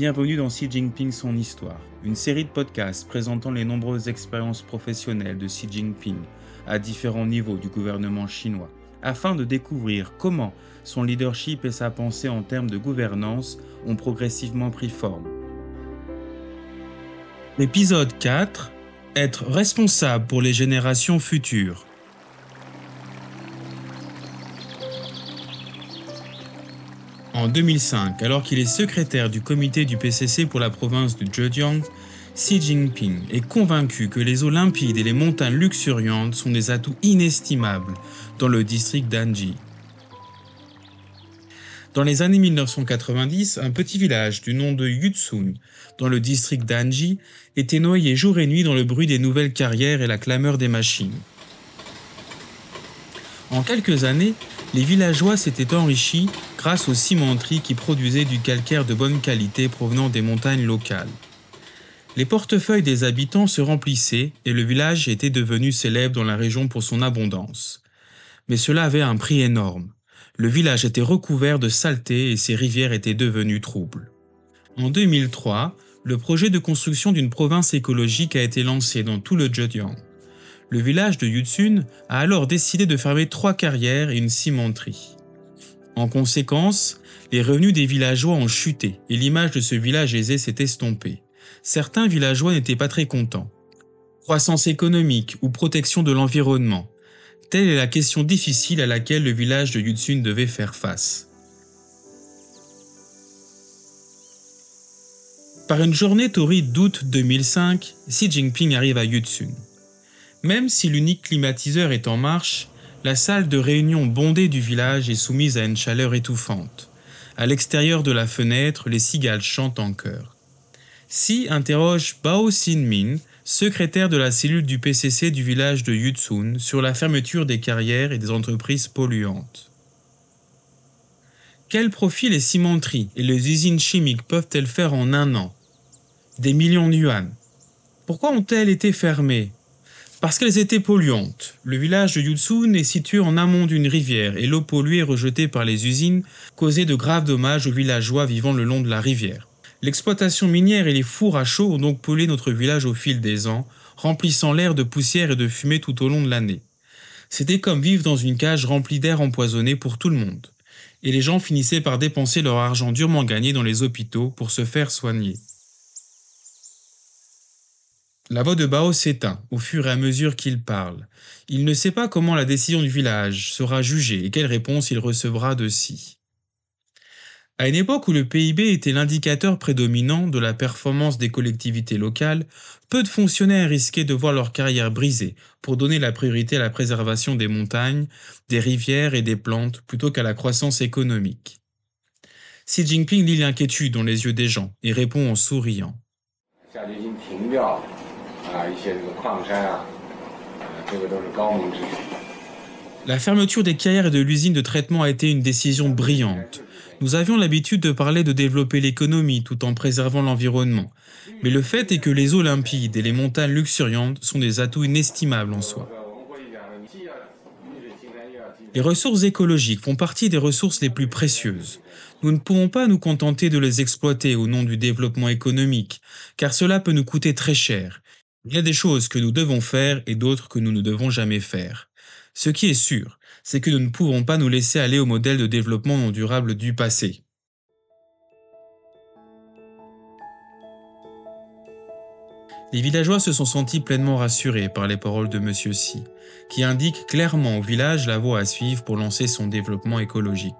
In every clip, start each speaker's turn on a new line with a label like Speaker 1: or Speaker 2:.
Speaker 1: Bienvenue dans Xi Jinping Son Histoire, une série de podcasts présentant les nombreuses expériences professionnelles de Xi Jinping à différents niveaux du gouvernement chinois, afin de découvrir comment son leadership et sa pensée en termes de gouvernance ont progressivement pris forme. Épisode 4 Être responsable pour les générations futures. En 2005, alors qu'il est secrétaire du comité du PCC pour la province de Zhejiang, Xi Jinping est convaincu que les eaux limpides et les montagnes luxuriantes sont des atouts inestimables dans le district d'Anji. Dans les années 1990, un petit village du nom de Yutsun, dans le district d'Anji, était noyé jour et nuit dans le bruit des nouvelles carrières et la clameur des machines. En quelques années, les villageois s'étaient enrichis grâce aux cimenteries qui produisaient du calcaire de bonne qualité provenant des montagnes locales. Les portefeuilles des habitants se remplissaient et le village était devenu célèbre dans la région pour son abondance. Mais cela avait un prix énorme. Le village était recouvert de saleté et ses rivières étaient devenues troubles. En 2003, le projet de construction d'une province écologique a été lancé dans tout le Zhejiang le village de Yutsun a alors décidé de fermer trois carrières et une cimenterie. En conséquence, les revenus des villageois ont chuté et l'image de ce village aisé s'est estompée. Certains villageois n'étaient pas très contents. Croissance économique ou protection de l'environnement Telle est la question difficile à laquelle le village de Yutsun devait faire face. Par une journée torride d'août 2005, Xi Jinping arrive à Yutsun. Même si l'unique climatiseur est en marche, la salle de réunion bondée du village est soumise à une chaleur étouffante. À l'extérieur de la fenêtre, les cigales chantent en chœur. Si interroge Bao Xin-min, secrétaire de la cellule du PCC du village de Yutsun, sur la fermeture des carrières et des entreprises polluantes. Quel profit les cimenteries et les usines chimiques peuvent-elles faire en un an? Des millions de yuan. Pourquoi ont-elles été fermées? Parce qu'elles étaient polluantes. Le village de Yutsun est situé en amont d'une rivière et l'eau polluée rejetée par les usines causait de graves dommages aux villageois vivant le long de la rivière. L'exploitation minière et les fours à chaud ont donc pollué notre village au fil des ans, remplissant l'air de poussière et de fumée tout au long de l'année. C'était comme vivre dans une cage remplie d'air empoisonné pour tout le monde. Et les gens finissaient par dépenser leur argent durement gagné dans les hôpitaux pour se faire soigner. La voix de Bao s'éteint au fur et à mesure qu'il parle. Il ne sait pas comment la décision du village sera jugée et quelle réponse il recevra de si. À une époque où le PIB était l'indicateur prédominant de la performance des collectivités locales, peu de fonctionnaires risquaient de voir leur carrière brisée pour donner la priorité à la préservation des montagnes, des rivières et des plantes plutôt qu'à la croissance économique. Xi Jinping lit l'inquiétude dans les yeux des gens et répond en souriant. La fermeture des carrières et de l'usine de traitement a été une décision brillante. Nous avions l'habitude de parler de développer l'économie tout en préservant l'environnement. Mais le fait est que les eaux limpides et les montagnes luxuriantes sont des atouts inestimables en soi. Les ressources écologiques font partie des ressources les plus précieuses. Nous ne pouvons pas nous contenter de les exploiter au nom du développement économique, car cela peut nous coûter très cher, il y a des choses que nous devons faire et d'autres que nous ne devons jamais faire. Ce qui est sûr, c'est que nous ne pouvons pas nous laisser aller au modèle de développement non durable du passé. Les villageois se sont sentis pleinement rassurés par les paroles de M. Si, qui indique clairement au village la voie à suivre pour lancer son développement écologique.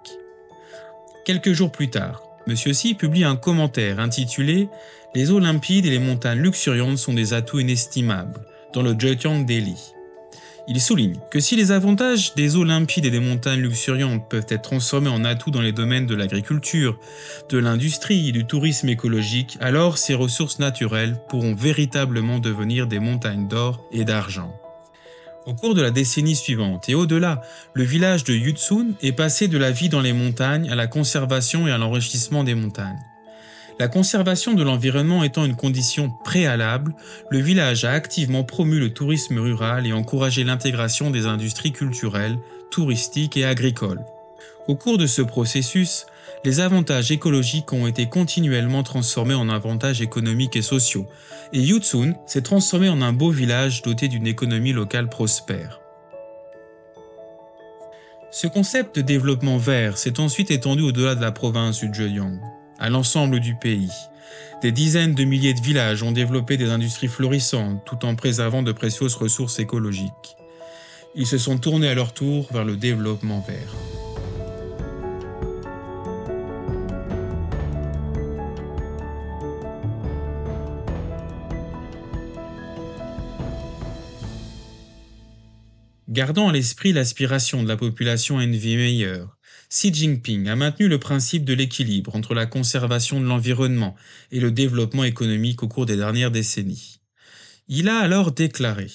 Speaker 1: Quelques jours plus tard, M. Si publie un commentaire intitulé Les eaux limpides et les montagnes luxuriantes sont des atouts inestimables dans le Zhejiang Daily. Il souligne que si les avantages des eaux limpides et des montagnes luxuriantes peuvent être transformés en atouts dans les domaines de l'agriculture, de l'industrie et du tourisme écologique, alors ces ressources naturelles pourront véritablement devenir des montagnes d'or et d'argent. Au cours de la décennie suivante et au-delà, le village de Yutsun est passé de la vie dans les montagnes à la conservation et à l'enrichissement des montagnes. La conservation de l'environnement étant une condition préalable, le village a activement promu le tourisme rural et encouragé l'intégration des industries culturelles, touristiques et agricoles. Au cours de ce processus, les avantages écologiques ont été continuellement transformés en avantages économiques et sociaux, et Yutsun s'est transformé en un beau village doté d'une économie locale prospère. Ce concept de développement vert s'est ensuite étendu au-delà de la province du Zhejiang, à l'ensemble du pays. Des dizaines de milliers de villages ont développé des industries florissantes tout en préservant de précieuses ressources écologiques. Ils se sont tournés à leur tour vers le développement vert. Gardant à l'esprit l'aspiration de la population à une vie meilleure, Xi Jinping a maintenu le principe de l'équilibre entre la conservation de l'environnement et le développement économique au cours des dernières décennies. Il a alors déclaré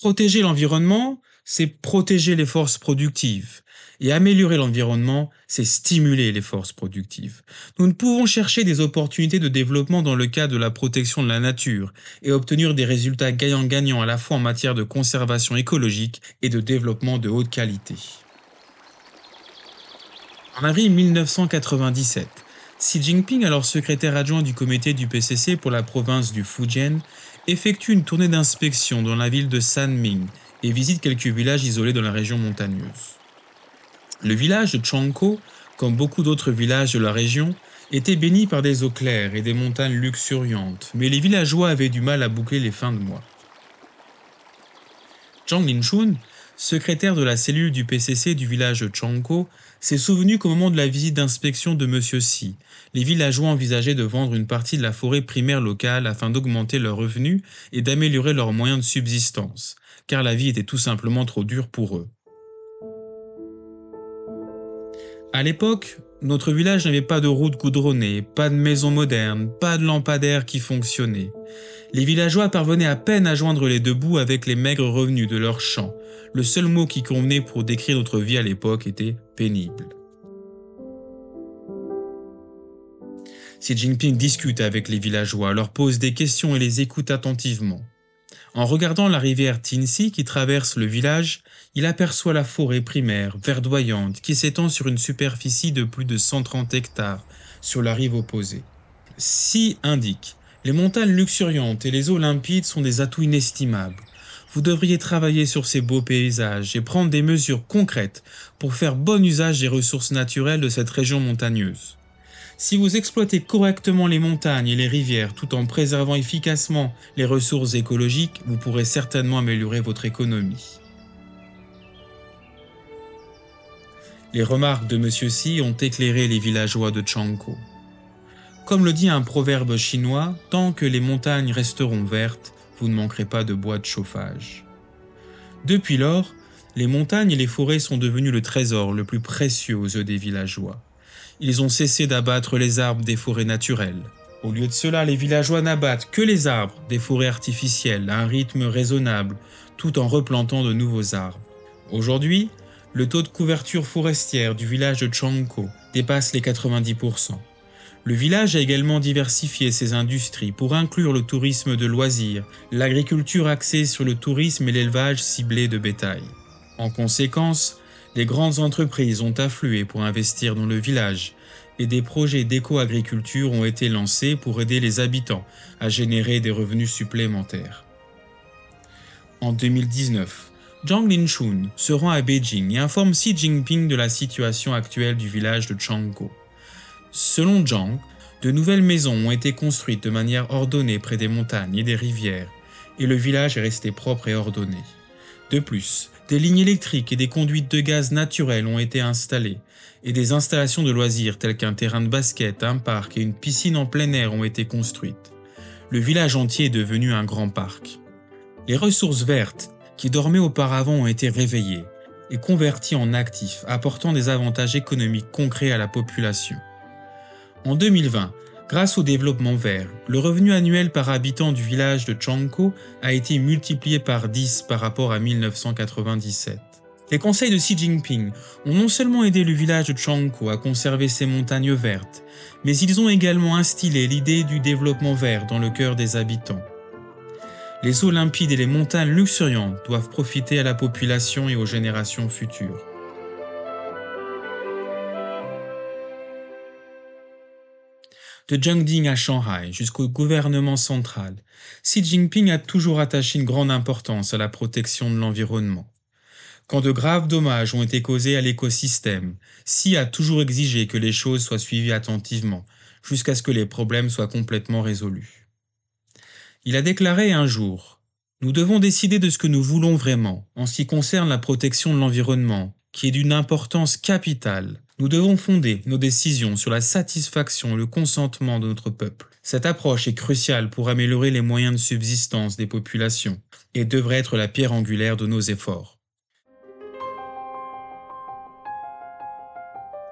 Speaker 1: Protéger l'environnement, c'est protéger les forces productives. Et améliorer l'environnement, c'est stimuler les forces productives. Nous ne pouvons chercher des opportunités de développement dans le cadre de la protection de la nature et obtenir des résultats gagnant-gagnant à la fois en matière de conservation écologique et de développement de haute qualité. En avril 1997, Xi Jinping, alors secrétaire adjoint du comité du PCC pour la province du Fujian, effectue une tournée d'inspection dans la ville de Sanming et visite quelques villages isolés dans la région montagneuse. Le village de Changko, comme beaucoup d'autres villages de la région, était béni par des eaux claires et des montagnes luxuriantes, mais les villageois avaient du mal à boucler les fins de mois. Zhang Linchun, secrétaire de la cellule du PCC du village de Changko, s'est souvenu qu'au moment de la visite d'inspection de M. Si, les villageois envisageaient de vendre une partie de la forêt primaire locale afin d'augmenter leurs revenus et d'améliorer leurs moyens de subsistance, car la vie était tout simplement trop dure pour eux. À l'époque, notre village n'avait pas de route goudronnée, pas de maison moderne, pas de lampadaire qui fonctionnait. Les villageois parvenaient à peine à joindre les deux bouts avec les maigres revenus de leurs champs. Le seul mot qui convenait pour décrire notre vie à l'époque était pénible. Xi Jinping discute avec les villageois, leur pose des questions et les écoute attentivement. En regardant la rivière Tinsi qui traverse le village, il aperçoit la forêt primaire, verdoyante, qui s'étend sur une superficie de plus de 130 hectares, sur la rive opposée. Si indique Les montagnes luxuriantes et les eaux limpides sont des atouts inestimables. Vous devriez travailler sur ces beaux paysages et prendre des mesures concrètes pour faire bon usage des ressources naturelles de cette région montagneuse. Si vous exploitez correctement les montagnes et les rivières tout en préservant efficacement les ressources écologiques, vous pourrez certainement améliorer votre économie. Les remarques de M. Si ont éclairé les villageois de Changko. Comme le dit un proverbe chinois, tant que les montagnes resteront vertes, vous ne manquerez pas de bois de chauffage. Depuis lors, les montagnes et les forêts sont devenues le trésor le plus précieux aux yeux des villageois ils ont cessé d'abattre les arbres des forêts naturelles. Au lieu de cela, les villageois n'abattent que les arbres des forêts artificielles à un rythme raisonnable, tout en replantant de nouveaux arbres. Aujourd'hui, le taux de couverture forestière du village de Changko dépasse les 90%. Le village a également diversifié ses industries pour inclure le tourisme de loisirs, l'agriculture axée sur le tourisme et l'élevage ciblé de bétail. En conséquence, les grandes entreprises ont afflué pour investir dans le village et des projets d'éco-agriculture ont été lancés pour aider les habitants à générer des revenus supplémentaires. En 2019, Zhang Linchun se rend à Beijing et informe Xi Jinping de la situation actuelle du village de Changko. Selon Zhang, de nouvelles maisons ont été construites de manière ordonnée près des montagnes et des rivières, et le village est resté propre et ordonné. De plus, des lignes électriques et des conduites de gaz naturelles ont été installées, et des installations de loisirs telles qu'un terrain de basket, un parc et une piscine en plein air ont été construites. Le village entier est devenu un grand parc. Les ressources vertes, qui dormaient auparavant, ont été réveillées et converties en actifs, apportant des avantages économiques concrets à la population. En 2020, Grâce au développement vert, le revenu annuel par habitant du village de Changko a été multiplié par 10 par rapport à 1997. Les conseils de Xi Jinping ont non seulement aidé le village de Changko à conserver ses montagnes vertes, mais ils ont également instillé l'idée du développement vert dans le cœur des habitants. Les eaux limpides et les montagnes luxuriantes doivent profiter à la population et aux générations futures. De Jiangding à Shanghai jusqu'au gouvernement central, Xi Jinping a toujours attaché une grande importance à la protection de l'environnement. Quand de graves dommages ont été causés à l'écosystème, Xi a toujours exigé que les choses soient suivies attentivement, jusqu'à ce que les problèmes soient complètement résolus. Il a déclaré un jour Nous devons décider de ce que nous voulons vraiment en ce qui concerne la protection de l'environnement, qui est d'une importance capitale nous devons fonder nos décisions sur la satisfaction et le consentement de notre peuple. Cette approche est cruciale pour améliorer les moyens de subsistance des populations et devrait être la pierre angulaire de nos efforts.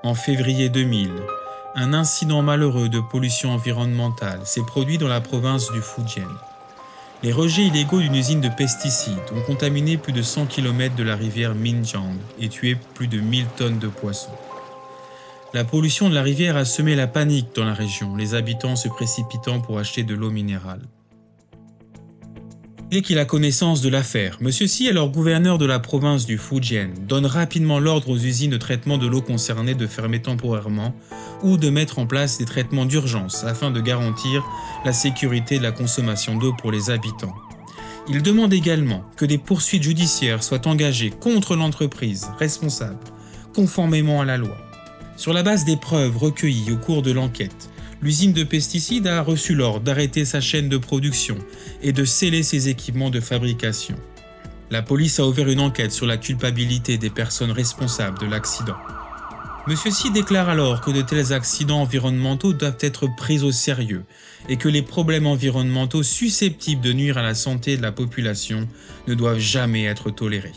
Speaker 1: En février 2000, un incident malheureux de pollution environnementale s'est produit dans la province du Fujian. Les rejets illégaux d'une usine de pesticides ont contaminé plus de 100 km de la rivière Minjiang et tué plus de 1000 tonnes de poissons. La pollution de la rivière a semé la panique dans la région, les habitants se précipitant pour acheter de l'eau minérale. Dès qu'il a connaissance de l'affaire, M. Si, alors gouverneur de la province du Fujian, donne rapidement l'ordre aux usines de traitement de l'eau concernées de fermer temporairement ou de mettre en place des traitements d'urgence afin de garantir la sécurité de la consommation d'eau pour les habitants. Il demande également que des poursuites judiciaires soient engagées contre l'entreprise responsable, conformément à la loi. Sur la base des preuves recueillies au cours de l'enquête, l'usine de pesticides a reçu l'ordre d'arrêter sa chaîne de production et de sceller ses équipements de fabrication. La police a ouvert une enquête sur la culpabilité des personnes responsables de l'accident. Monsieur Si déclare alors que de tels accidents environnementaux doivent être pris au sérieux et que les problèmes environnementaux susceptibles de nuire à la santé de la population ne doivent jamais être tolérés.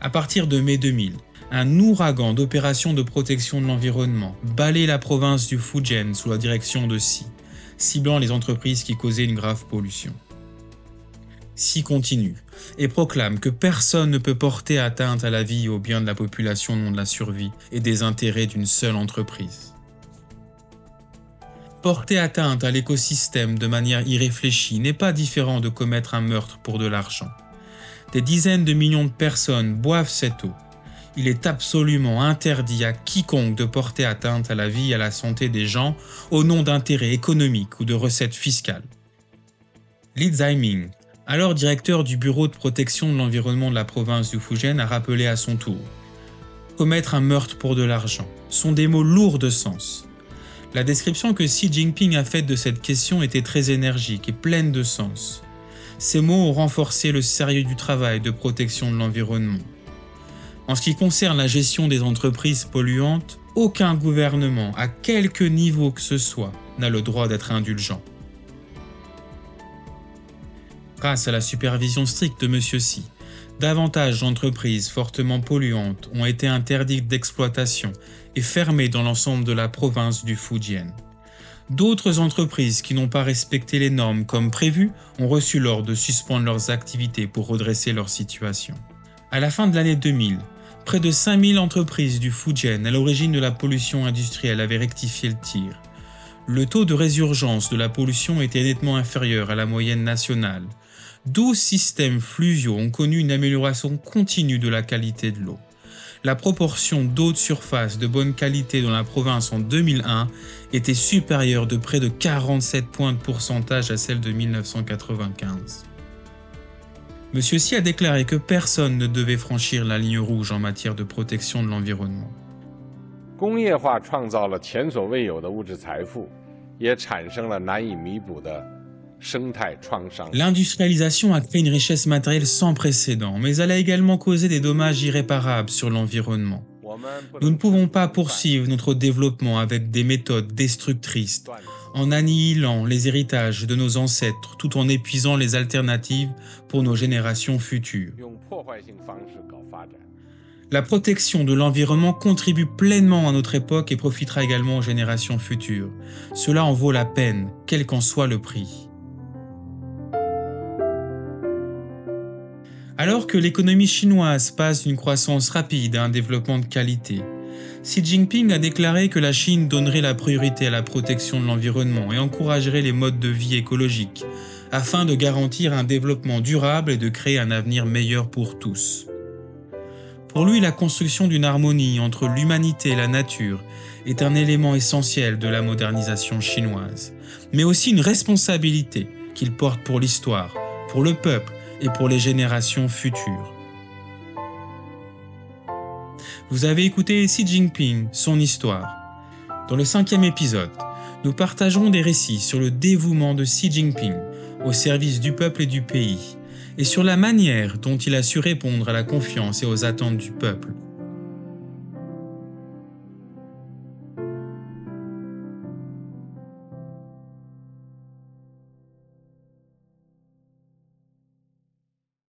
Speaker 1: À partir de mai 2000, un ouragan d'opérations de protection de l'environnement balaye la province du Fujian sous la direction de Xi, ciblant les entreprises qui causaient une grave pollution. Xi continue et proclame que personne ne peut porter atteinte à la vie et au bien de la population non de la survie et des intérêts d'une seule entreprise. Porter atteinte à l'écosystème de manière irréfléchie n'est pas différent de commettre un meurtre pour de l'argent. Des dizaines de millions de personnes boivent cette eau il est absolument interdit à quiconque de porter atteinte à la vie et à la santé des gens au nom d'intérêts économiques ou de recettes fiscales. Li Zaiming, alors directeur du Bureau de protection de l'environnement de la province du Fujian, a rappelé à son tour Commettre un meurtre pour de l'argent sont des mots lourds de sens. La description que Xi Jinping a faite de cette question était très énergique et pleine de sens. Ces mots ont renforcé le sérieux du travail de protection de l'environnement. En ce qui concerne la gestion des entreprises polluantes, aucun gouvernement, à quelque niveau que ce soit, n'a le droit d'être indulgent. Grâce à la supervision stricte de M. Si, davantage d'entreprises fortement polluantes ont été interdites d'exploitation et fermées dans l'ensemble de la province du Fujian. D'autres entreprises qui n'ont pas respecté les normes comme prévu ont reçu l'ordre de suspendre leurs activités pour redresser leur situation. À la fin de l'année 2000, près de 5000 entreprises du Fujian à l'origine de la pollution industrielle avaient rectifié le tir. Le taux de résurgence de la pollution était nettement inférieur à la moyenne nationale. 12 systèmes fluviaux ont connu une amélioration continue de la qualité de l'eau. La proportion d'eau de surface de bonne qualité dans la province en 2001 était supérieure de près de 47 points de pourcentage à celle de 1995. Monsieur Xi a déclaré que personne ne devait franchir la ligne rouge en matière de protection de l'environnement. L'industrialisation a créé une richesse matérielle sans précédent, mais elle a également causé des dommages irréparables sur l'environnement. Nous ne pouvons pas poursuivre notre développement avec des méthodes destructrices, en annihilant les héritages de nos ancêtres tout en épuisant les alternatives pour nos générations futures. La protection de l'environnement contribue pleinement à notre époque et profitera également aux générations futures. Cela en vaut la peine, quel qu'en soit le prix. Alors que l'économie chinoise passe d'une croissance rapide à un développement de qualité, Xi Jinping a déclaré que la Chine donnerait la priorité à la protection de l'environnement et encouragerait les modes de vie écologiques afin de garantir un développement durable et de créer un avenir meilleur pour tous. Pour lui, la construction d'une harmonie entre l'humanité et la nature est un élément essentiel de la modernisation chinoise, mais aussi une responsabilité qu'il porte pour l'histoire, pour le peuple et pour les générations futures. Vous avez écouté Xi Jinping, son histoire. Dans le cinquième épisode, nous partagerons des récits sur le dévouement de Xi Jinping au service du peuple et du pays, et sur la manière dont il a su répondre à la confiance et aux attentes du peuple